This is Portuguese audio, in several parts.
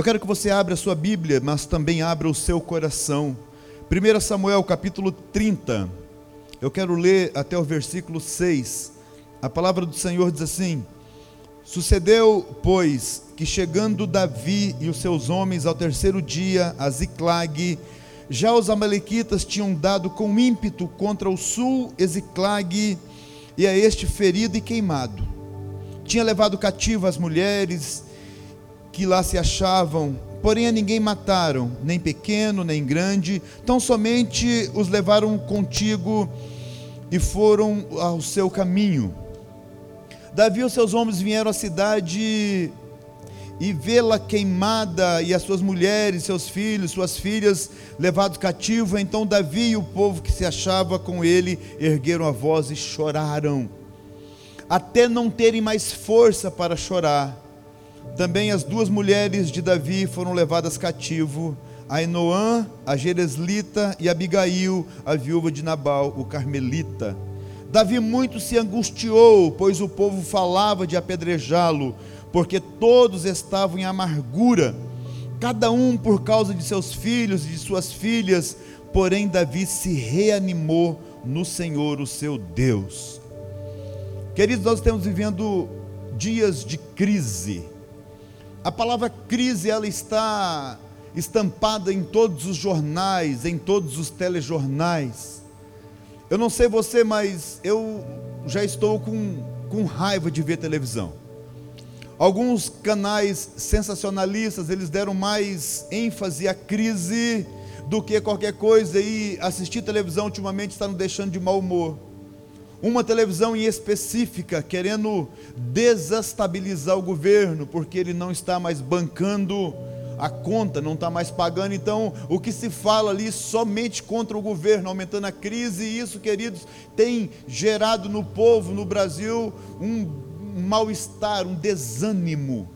Eu quero que você abra a sua Bíblia, mas também abra o seu coração. 1 Samuel capítulo 30. Eu quero ler até o versículo 6. A palavra do Senhor diz assim: Sucedeu, pois, que chegando Davi e os seus homens ao terceiro dia a Ziclag, já os amalequitas tinham dado com ímpeto contra o sul Eziclag e a este ferido e queimado. Tinha levado cativo as mulheres que lá se achavam, porém a ninguém mataram, nem pequeno, nem grande, tão somente os levaram contigo e foram ao seu caminho. Davi e os seus homens vieram à cidade e vê-la queimada e as suas mulheres, seus filhos, suas filhas levados cativo. Então Davi e o povo que se achava com ele ergueram a voz e choraram, até não terem mais força para chorar. Também as duas mulheres de Davi foram levadas cativo, Ainoã, a Jereslita, e Abigail, a viúva de Nabal, o Carmelita. Davi muito se angustiou, pois o povo falava de apedrejá-lo, porque todos estavam em amargura, cada um por causa de seus filhos e de suas filhas, porém Davi se reanimou no Senhor, o seu Deus. Queridos, nós estamos vivendo dias de crise. A palavra crise ela está estampada em todos os jornais, em todos os telejornais. Eu não sei você, mas eu já estou com, com raiva de ver televisão. Alguns canais sensacionalistas, eles deram mais ênfase à crise do que qualquer coisa e assistir televisão ultimamente está nos deixando de mau humor. Uma televisão em específica querendo desestabilizar o governo, porque ele não está mais bancando a conta não está mais pagando, então o que se fala ali somente contra o governo, aumentando a crise, e isso, queridos, tem gerado no povo, no Brasil, um mal-estar, um desânimo.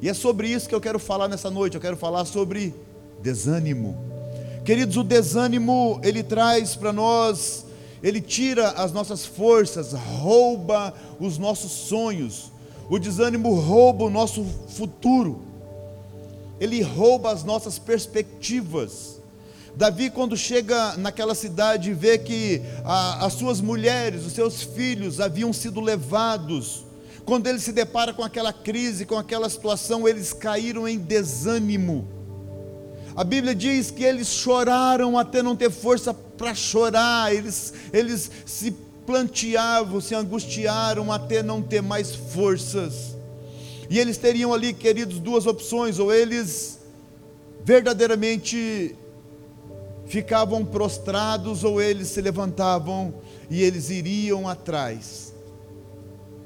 E é sobre isso que eu quero falar nessa noite, eu quero falar sobre desânimo. Queridos, o desânimo, ele traz para nós, ele tira as nossas forças, rouba os nossos sonhos. O desânimo rouba o nosso futuro ele rouba as nossas perspectivas. Davi, quando chega naquela cidade e vê que a, as suas mulheres, os seus filhos haviam sido levados, quando ele se depara com aquela crise, com aquela situação, eles caíram em desânimo. A Bíblia diz que eles choraram até não ter força para chorar, eles, eles se planteavam, se angustiaram até não ter mais forças. E eles teriam ali, queridos, duas opções: ou eles verdadeiramente ficavam prostrados, ou eles se levantavam e eles iriam atrás.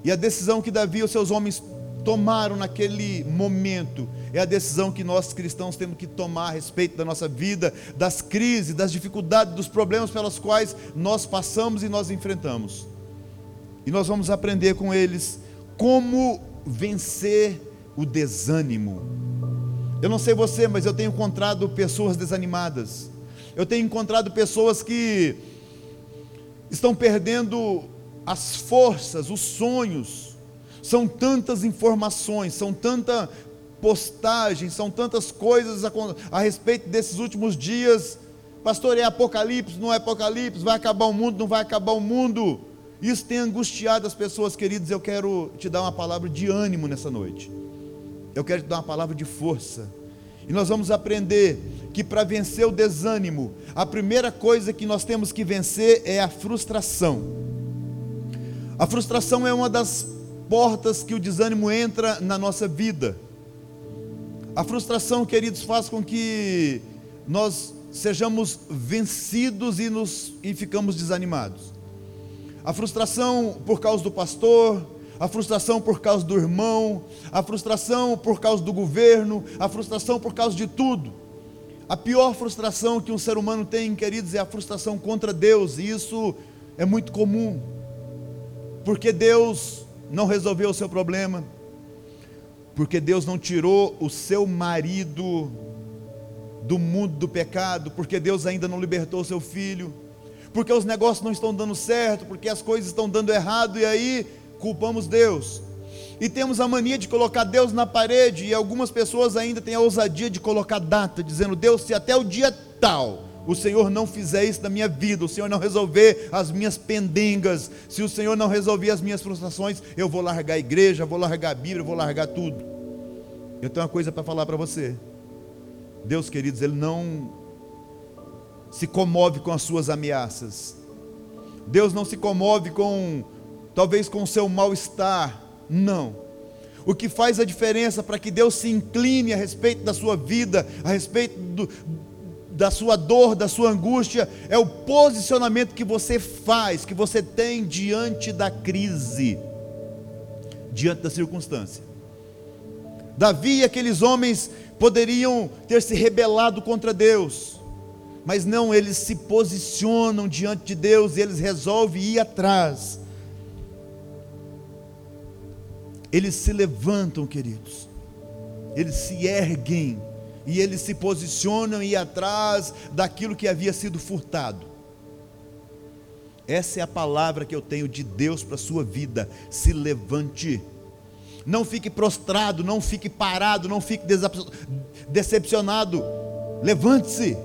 E a decisão que Davi e os seus homens tomaram naquele momento é a decisão que nós cristãos temos que tomar a respeito da nossa vida, das crises, das dificuldades, dos problemas pelos quais nós passamos e nós enfrentamos. E nós vamos aprender com eles como vencer o desânimo. Eu não sei você, mas eu tenho encontrado pessoas desanimadas. Eu tenho encontrado pessoas que estão perdendo as forças, os sonhos. São tantas informações, são tanta postagens, são tantas coisas a, a respeito desses últimos dias. Pastor, é apocalipse, não é apocalipse, vai acabar o mundo, não vai acabar o mundo. Isso tem angustiado as pessoas, queridos. Eu quero te dar uma palavra de ânimo nessa noite. Eu quero te dar uma palavra de força. E nós vamos aprender que para vencer o desânimo, a primeira coisa que nós temos que vencer é a frustração. A frustração é uma das portas que o desânimo entra na nossa vida. A frustração, queridos, faz com que nós sejamos vencidos e, nos, e ficamos desanimados a frustração por causa do pastor, a frustração por causa do irmão, a frustração por causa do governo, a frustração por causa de tudo. A pior frustração que um ser humano tem, queridos, é a frustração contra Deus, e isso é muito comum, porque Deus não resolveu o seu problema, porque Deus não tirou o seu marido do mundo do pecado, porque Deus ainda não libertou o seu filho porque os negócios não estão dando certo, porque as coisas estão dando errado, e aí culpamos Deus. e temos a mania de colocar Deus na parede, e algumas pessoas ainda têm a ousadia de colocar data, dizendo: Deus, se até o dia tal o Senhor não fizer isso na minha vida, o Senhor não resolver as minhas pendengas, se o Senhor não resolver as minhas frustrações, eu vou largar a igreja, vou largar a Bíblia, vou largar tudo. Eu tenho uma coisa para falar para você. Deus, queridos, Ele não se comove com as suas ameaças. Deus não se comove com, talvez, com o seu mal-estar. Não. O que faz a diferença para que Deus se incline a respeito da sua vida, a respeito do, da sua dor, da sua angústia, é o posicionamento que você faz, que você tem diante da crise, diante da circunstância. Davi e aqueles homens poderiam ter se rebelado contra Deus, mas não, eles se posicionam diante de Deus e eles resolvem ir atrás. Eles se levantam, queridos, eles se erguem e eles se posicionam e atrás daquilo que havia sido furtado. Essa é a palavra que eu tenho de Deus para a sua vida. Se levante. Não fique prostrado, não fique parado, não fique decepcionado. Levante-se.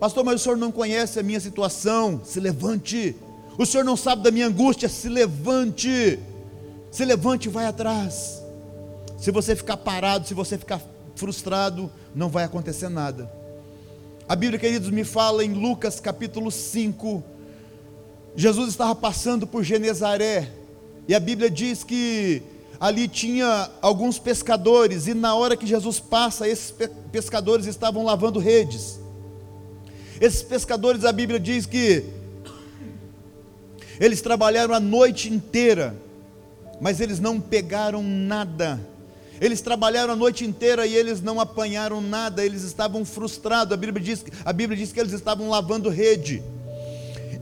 Pastor, mas o senhor não conhece a minha situação. Se levante. O senhor não sabe da minha angústia. Se levante. Se levante e vai atrás. Se você ficar parado, se você ficar frustrado, não vai acontecer nada. A Bíblia, queridos, me fala em Lucas capítulo 5. Jesus estava passando por Genezaré, e a Bíblia diz que ali tinha alguns pescadores, e na hora que Jesus passa, esses pescadores estavam lavando redes. Esses pescadores, a Bíblia diz que eles trabalharam a noite inteira, mas eles não pegaram nada eles trabalharam a noite inteira e eles não apanharam nada, eles estavam frustrados. A Bíblia diz, a Bíblia diz que eles estavam lavando rede.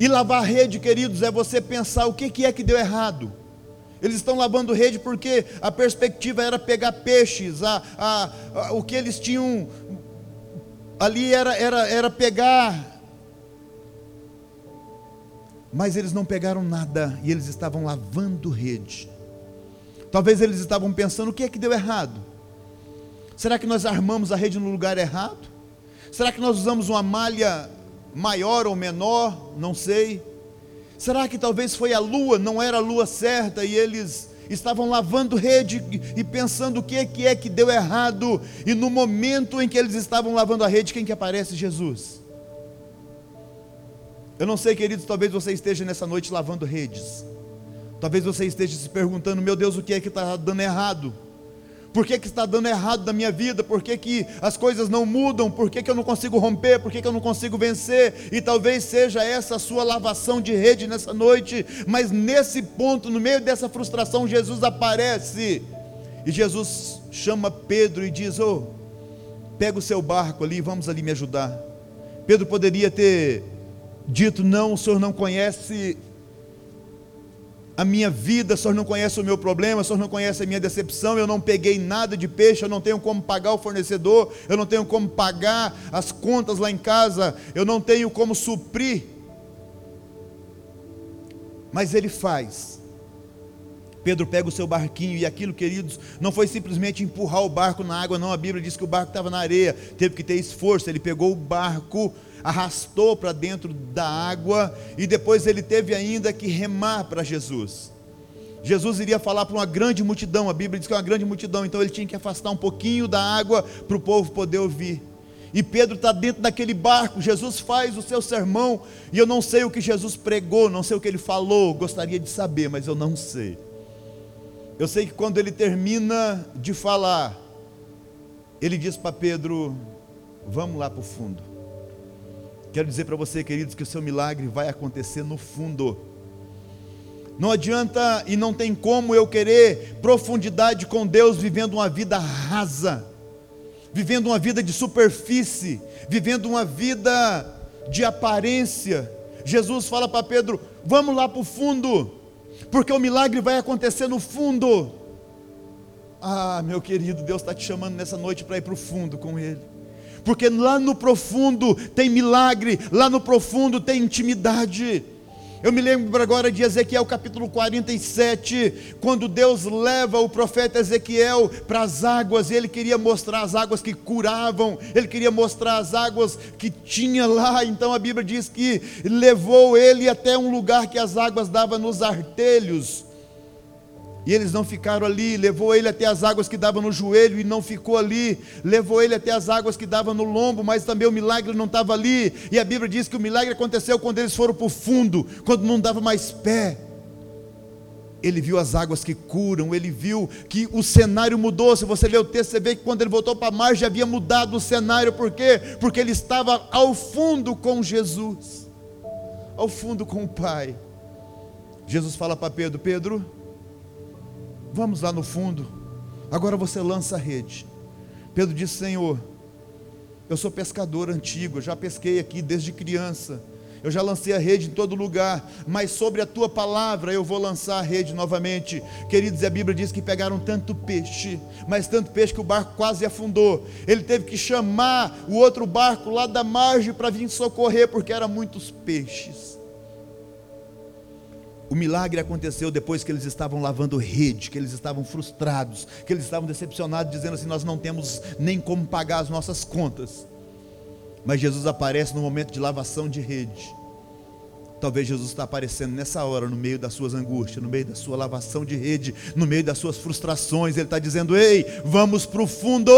E lavar rede, queridos, é você pensar o que, que é que deu errado. Eles estão lavando rede porque a perspectiva era pegar peixes, a, a, a, o que eles tinham ali era, era, era pegar. Mas eles não pegaram nada e eles estavam lavando rede. Talvez eles estavam pensando: o que é que deu errado? Será que nós armamos a rede no lugar errado? Será que nós usamos uma malha maior ou menor? Não sei. Será que talvez foi a lua, não era a lua certa e eles estavam lavando rede e pensando o que é que é que deu errado? E no momento em que eles estavam lavando a rede, quem que aparece? Jesus. Eu não sei, queridos, talvez você esteja nessa noite lavando redes. Talvez você esteja se perguntando: meu Deus, o que é que está dando errado? Por que, que está dando errado na minha vida? Por que, que as coisas não mudam? Por que, que eu não consigo romper? Por que, que eu não consigo vencer? E talvez seja essa a sua lavação de rede nessa noite, mas nesse ponto, no meio dessa frustração, Jesus aparece e Jesus chama Pedro e diz: Ô, oh, pega o seu barco ali, vamos ali me ajudar. Pedro poderia ter dito: Não, o senhor não conhece a minha vida, o senhor não conhece o meu problema, o senhor não conhece a minha decepção, eu não peguei nada de peixe, eu não tenho como pagar o fornecedor, eu não tenho como pagar as contas lá em casa, eu não tenho como suprir. Mas ele faz. Pedro pega o seu barquinho e aquilo, queridos, não foi simplesmente empurrar o barco na água, não. A Bíblia diz que o barco estava na areia, teve que ter esforço. Ele pegou o barco, arrastou para dentro da água e depois ele teve ainda que remar para Jesus. Jesus iria falar para uma grande multidão, a Bíblia diz que é uma grande multidão, então ele tinha que afastar um pouquinho da água para o povo poder ouvir. E Pedro está dentro daquele barco, Jesus faz o seu sermão, e eu não sei o que Jesus pregou, não sei o que ele falou, gostaria de saber, mas eu não sei. Eu sei que quando ele termina de falar, ele diz para Pedro: Vamos lá para o fundo. Quero dizer para você, queridos, que o seu milagre vai acontecer no fundo. Não adianta e não tem como eu querer profundidade com Deus vivendo uma vida rasa, vivendo uma vida de superfície, vivendo uma vida de aparência. Jesus fala para Pedro: vamos lá para o fundo, porque o milagre vai acontecer no fundo. Ah, meu querido, Deus está te chamando nessa noite para ir para o fundo com Ele porque lá no profundo tem milagre, lá no profundo tem intimidade. Eu me lembro agora de Ezequiel capítulo 47, quando Deus leva o profeta Ezequiel para as águas, ele queria mostrar as águas que curavam, ele queria mostrar as águas que tinha lá. Então a Bíblia diz que levou ele até um lugar que as águas davam nos artelhos. E eles não ficaram ali, levou ele até as águas que davam no joelho e não ficou ali, levou ele até as águas que davam no lombo, mas também o milagre não estava ali. E a Bíblia diz que o milagre aconteceu quando eles foram para o fundo, quando não dava mais pé. Ele viu as águas que curam, ele viu que o cenário mudou. Se você ler o texto, você vê que quando ele voltou para a margem havia mudado o cenário, por quê? Porque ele estava ao fundo com Jesus, ao fundo com o Pai. Jesus fala para Pedro: Pedro, Vamos lá no fundo. Agora você lança a rede. Pedro disse: Senhor, eu sou pescador antigo, eu já pesquei aqui desde criança. Eu já lancei a rede em todo lugar, mas sobre a tua palavra eu vou lançar a rede novamente. Queridos, a Bíblia diz que pegaram tanto peixe, mas tanto peixe que o barco quase afundou. Ele teve que chamar o outro barco lá da margem para vir socorrer, porque eram muitos peixes. O milagre aconteceu depois que eles estavam lavando rede, que eles estavam frustrados, que eles estavam decepcionados, dizendo assim: Nós não temos nem como pagar as nossas contas. Mas Jesus aparece no momento de lavação de rede. Talvez Jesus está aparecendo nessa hora, no meio das suas angústias, no meio da sua lavação de rede, no meio das suas frustrações. Ele está dizendo: Ei, vamos para o fundo.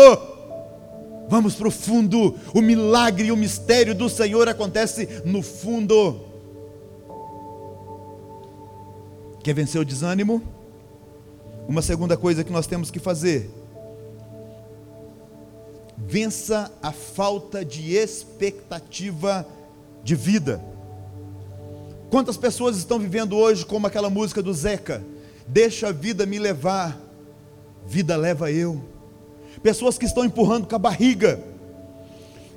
Vamos para o fundo. O milagre e o mistério do Senhor acontece no fundo. Quer vencer o desânimo? Uma segunda coisa que nós temos que fazer: vença a falta de expectativa de vida. Quantas pessoas estão vivendo hoje como aquela música do Zeca? Deixa a vida me levar, vida leva eu. Pessoas que estão empurrando com a barriga.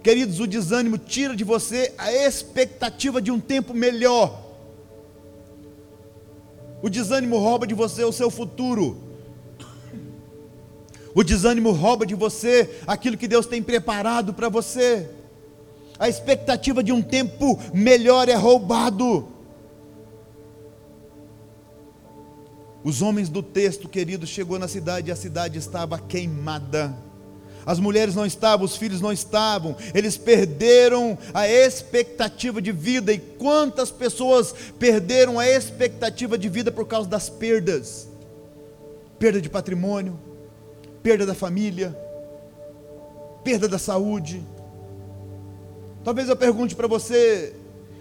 Queridos, o desânimo tira de você a expectativa de um tempo melhor. O desânimo rouba de você o seu futuro. O desânimo rouba de você aquilo que Deus tem preparado para você. A expectativa de um tempo melhor é roubado. Os homens do texto, querido, chegou na cidade e a cidade estava queimada as mulheres não estavam, os filhos não estavam, eles perderam a expectativa de vida. E quantas pessoas perderam a expectativa de vida por causa das perdas? Perda de patrimônio, perda da família, perda da saúde. Talvez eu pergunte para você: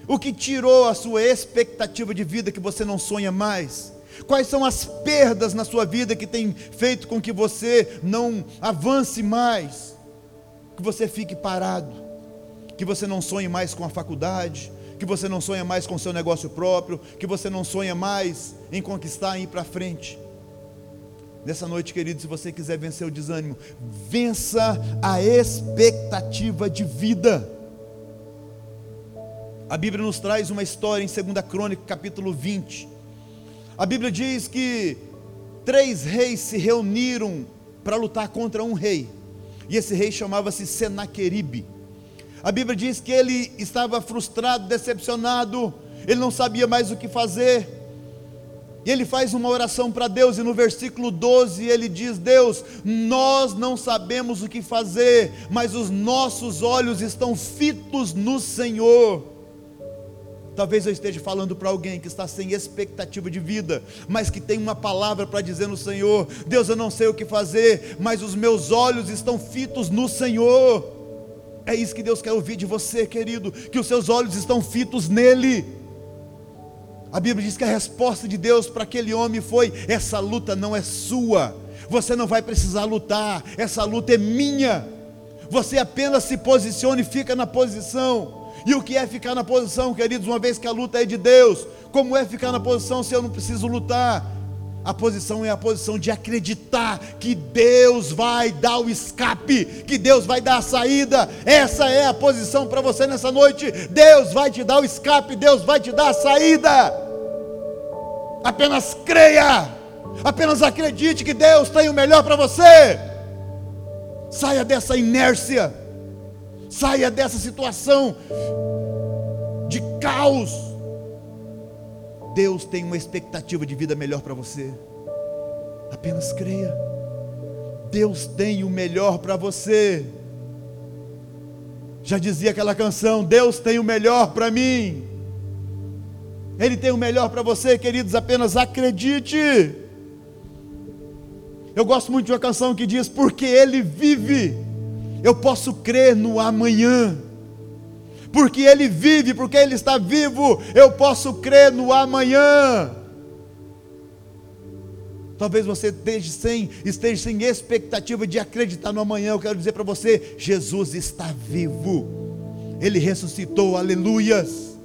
o que tirou a sua expectativa de vida que você não sonha mais? Quais são as perdas na sua vida que tem feito com que você não avance mais? Que você fique parado, que você não sonhe mais com a faculdade, que você não sonha mais com o seu negócio próprio, que você não sonha mais em conquistar e ir para frente. Nessa noite, querido, se você quiser vencer o desânimo, vença a expectativa de vida. A Bíblia nos traz uma história em 2 Crônica, capítulo 20 a Bíblia diz que três reis se reuniram para lutar contra um rei. E esse rei chamava-se Senaqueribe. A Bíblia diz que ele estava frustrado, decepcionado, ele não sabia mais o que fazer. E ele faz uma oração para Deus, e no versículo 12 ele diz: Deus, nós não sabemos o que fazer, mas os nossos olhos estão fitos no Senhor. Talvez eu esteja falando para alguém que está sem expectativa de vida, mas que tem uma palavra para dizer no Senhor: Deus, eu não sei o que fazer, mas os meus olhos estão fitos no Senhor. É isso que Deus quer ouvir de você, querido, que os seus olhos estão fitos nele. A Bíblia diz que a resposta de Deus para aquele homem foi: essa luta não é sua, você não vai precisar lutar, essa luta é minha. Você apenas se posiciona e fica na posição. E o que é ficar na posição, queridos, uma vez que a luta é de Deus? Como é ficar na posição se eu não preciso lutar? A posição é a posição de acreditar que Deus vai dar o escape, que Deus vai dar a saída. Essa é a posição para você nessa noite. Deus vai te dar o escape, Deus vai te dar a saída. Apenas creia, apenas acredite que Deus tem o melhor para você. Saia dessa inércia. Saia dessa situação de caos. Deus tem uma expectativa de vida melhor para você. Apenas creia. Deus tem o melhor para você. Já dizia aquela canção: Deus tem o melhor para mim. Ele tem o melhor para você, queridos, apenas acredite. Eu gosto muito de uma canção que diz: Porque Ele vive, eu posso crer no amanhã. Porque Ele vive, porque Ele está vivo, eu posso crer no amanhã. Talvez você esteja sem, esteja sem expectativa de acreditar no amanhã. Eu quero dizer para você: Jesus está vivo, Ele ressuscitou, aleluias.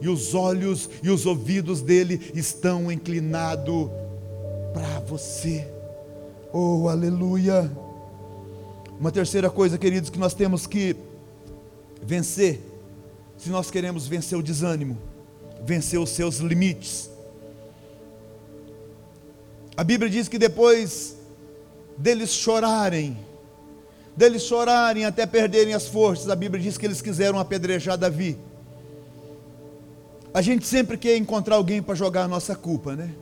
E os olhos e os ouvidos dele estão inclinados para você. Oh, aleluia. Uma terceira coisa, queridos, que nós temos que vencer, se nós queremos vencer o desânimo, vencer os seus limites. A Bíblia diz que depois deles chorarem, deles chorarem até perderem as forças, a Bíblia diz que eles quiseram apedrejar Davi. A gente sempre quer encontrar alguém para jogar a nossa culpa, né?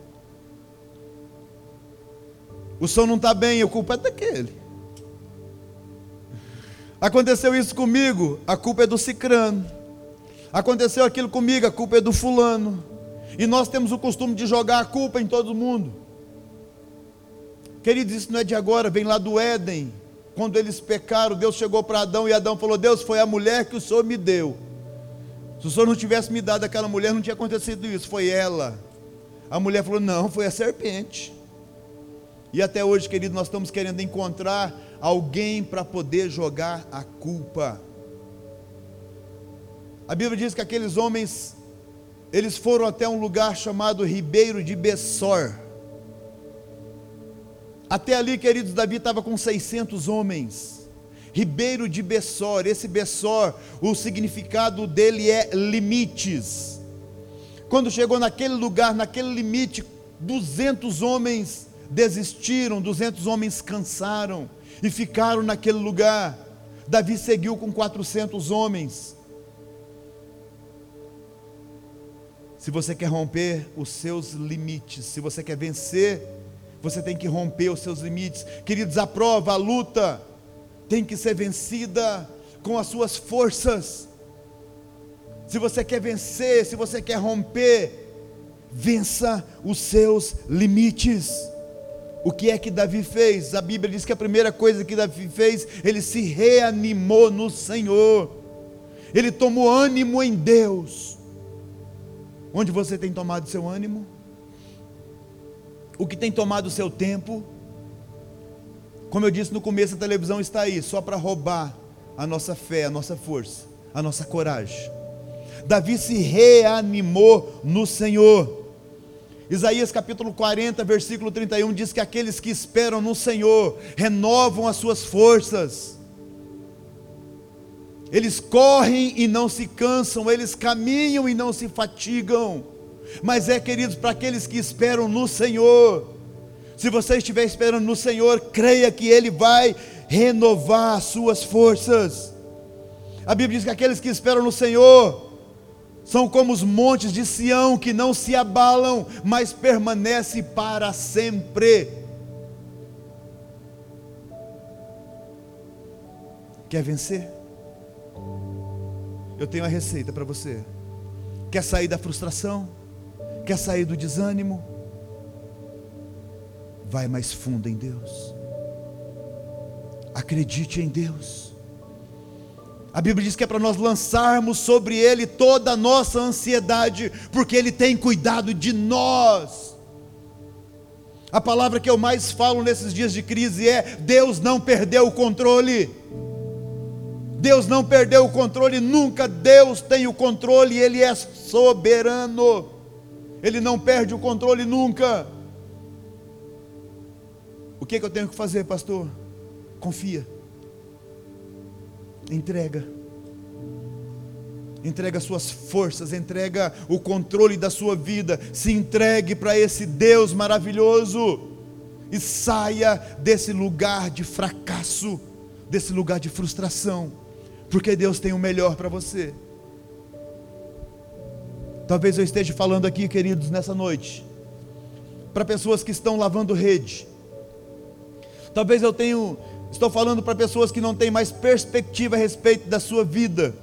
O som não está bem, a culpa é daquele. Aconteceu isso comigo, a culpa é do cicrano. Aconteceu aquilo comigo, a culpa é do fulano. E nós temos o costume de jogar a culpa em todo mundo. Queridos, isso não é de agora, vem lá do Éden. Quando eles pecaram, Deus chegou para Adão e Adão falou: Deus, foi a mulher que o Senhor me deu. Se o Senhor não tivesse me dado aquela mulher, não tinha acontecido isso, foi ela. A mulher falou: Não, foi a serpente. E até hoje, querido, nós estamos querendo encontrar alguém para poder jogar a culpa. A Bíblia diz que aqueles homens, eles foram até um lugar chamado Ribeiro de Bessor. Até ali, queridos, Davi estava com 600 homens. Ribeiro de Bessor, esse Bessor, o significado dele é limites. Quando chegou naquele lugar, naquele limite, 200 homens desistiram, 200 homens cansaram e ficaram naquele lugar. Davi seguiu com 400 homens. Se você quer romper os seus limites, se você quer vencer, você tem que romper os seus limites. Queridos, a prova, a luta, tem que ser vencida com as suas forças. Se você quer vencer, se você quer romper, vença os seus limites. O que é que Davi fez? A Bíblia diz que a primeira coisa que Davi fez, ele se reanimou no Senhor. Ele tomou ânimo em Deus. Onde você tem tomado seu ânimo? O que tem tomado seu tempo? Como eu disse no começo, a televisão está aí só para roubar a nossa fé, a nossa força, a nossa coragem. Davi se reanimou no Senhor. Isaías capítulo 40, versículo 31 diz que aqueles que esperam no Senhor renovam as suas forças. Eles correm e não se cansam, eles caminham e não se fatigam. Mas é, queridos, para aqueles que esperam no Senhor. Se você estiver esperando no Senhor, creia que Ele vai renovar as suas forças. A Bíblia diz que aqueles que esperam no Senhor são como os montes de Sião que não se abalam, mas permanecem para sempre. Quer vencer? Eu tenho a receita para você. Quer sair da frustração? Quer sair do desânimo? Vai mais fundo em Deus. Acredite em Deus. A Bíblia diz que é para nós lançarmos sobre Ele toda a nossa ansiedade, porque Ele tem cuidado de nós. A palavra que eu mais falo nesses dias de crise é: Deus não perdeu o controle. Deus não perdeu o controle, nunca Deus tem o controle, Ele é soberano, Ele não perde o controle nunca. O que, é que eu tenho que fazer, pastor? Confia entrega. Entrega suas forças, entrega o controle da sua vida, se entregue para esse Deus maravilhoso e saia desse lugar de fracasso, desse lugar de frustração, porque Deus tem o melhor para você. Talvez eu esteja falando aqui, queridos, nessa noite, para pessoas que estão lavando rede. Talvez eu tenho, estou falando para pessoas que não têm mais perspectiva a respeito da sua vida.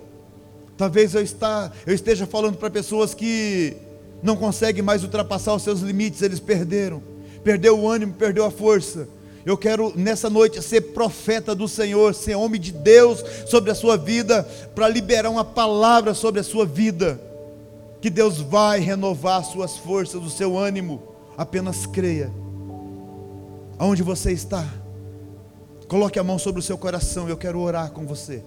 Talvez eu, está, eu esteja falando para pessoas que não conseguem mais ultrapassar os seus limites, eles perderam, perdeu o ânimo, perdeu a força. Eu quero nessa noite ser profeta do Senhor, ser homem de Deus sobre a sua vida, para liberar uma palavra sobre a sua vida. Que Deus vai renovar as suas forças, o seu ânimo. Apenas creia. Aonde você está, coloque a mão sobre o seu coração. Eu quero orar com você.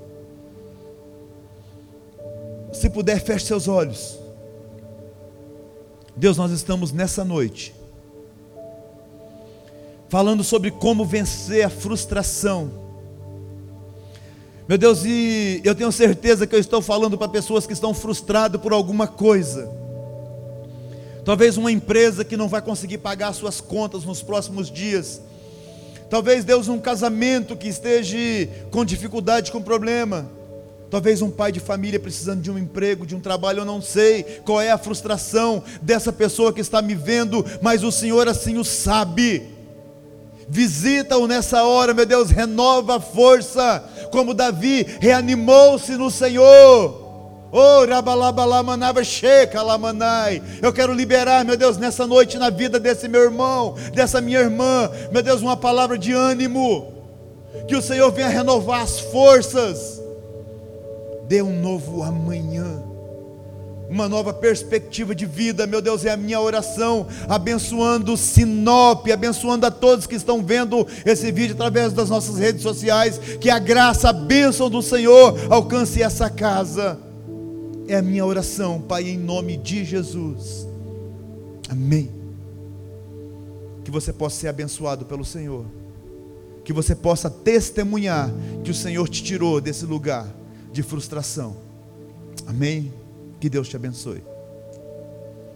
Se puder, feche seus olhos. Deus, nós estamos nessa noite falando sobre como vencer a frustração. Meu Deus, e eu tenho certeza que eu estou falando para pessoas que estão frustradas por alguma coisa. Talvez uma empresa que não vai conseguir pagar suas contas nos próximos dias. Talvez Deus um casamento que esteja com dificuldade, com problema. Talvez um pai de família precisando de um emprego, de um trabalho, eu não sei qual é a frustração dessa pessoa que está me vendo, mas o Senhor assim o sabe. Visita-o nessa hora, meu Deus, renova a força, como Davi reanimou-se no Senhor. Oh, Eu quero liberar, meu Deus, nessa noite na vida desse meu irmão, dessa minha irmã, meu Deus, uma palavra de ânimo. Que o Senhor venha renovar as forças. Dê um novo amanhã uma nova perspectiva de vida, meu Deus, é a minha oração, abençoando Sinop, abençoando a todos que estão vendo esse vídeo através das nossas redes sociais, que a graça, a bênção do Senhor alcance essa casa. É a minha oração, Pai, em nome de Jesus. Amém. Que você possa ser abençoado pelo Senhor. Que você possa testemunhar que o Senhor te tirou desse lugar de frustração. Amém. Que Deus te abençoe.